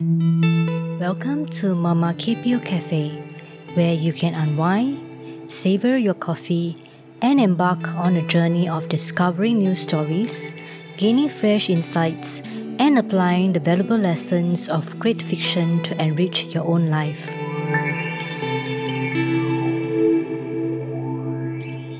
Welcome to Mama Kipio Cafe, where you can unwind, savor your coffee, and embark on a journey of discovering new stories, gaining fresh insights, and applying the valuable lessons of great fiction to enrich your own life.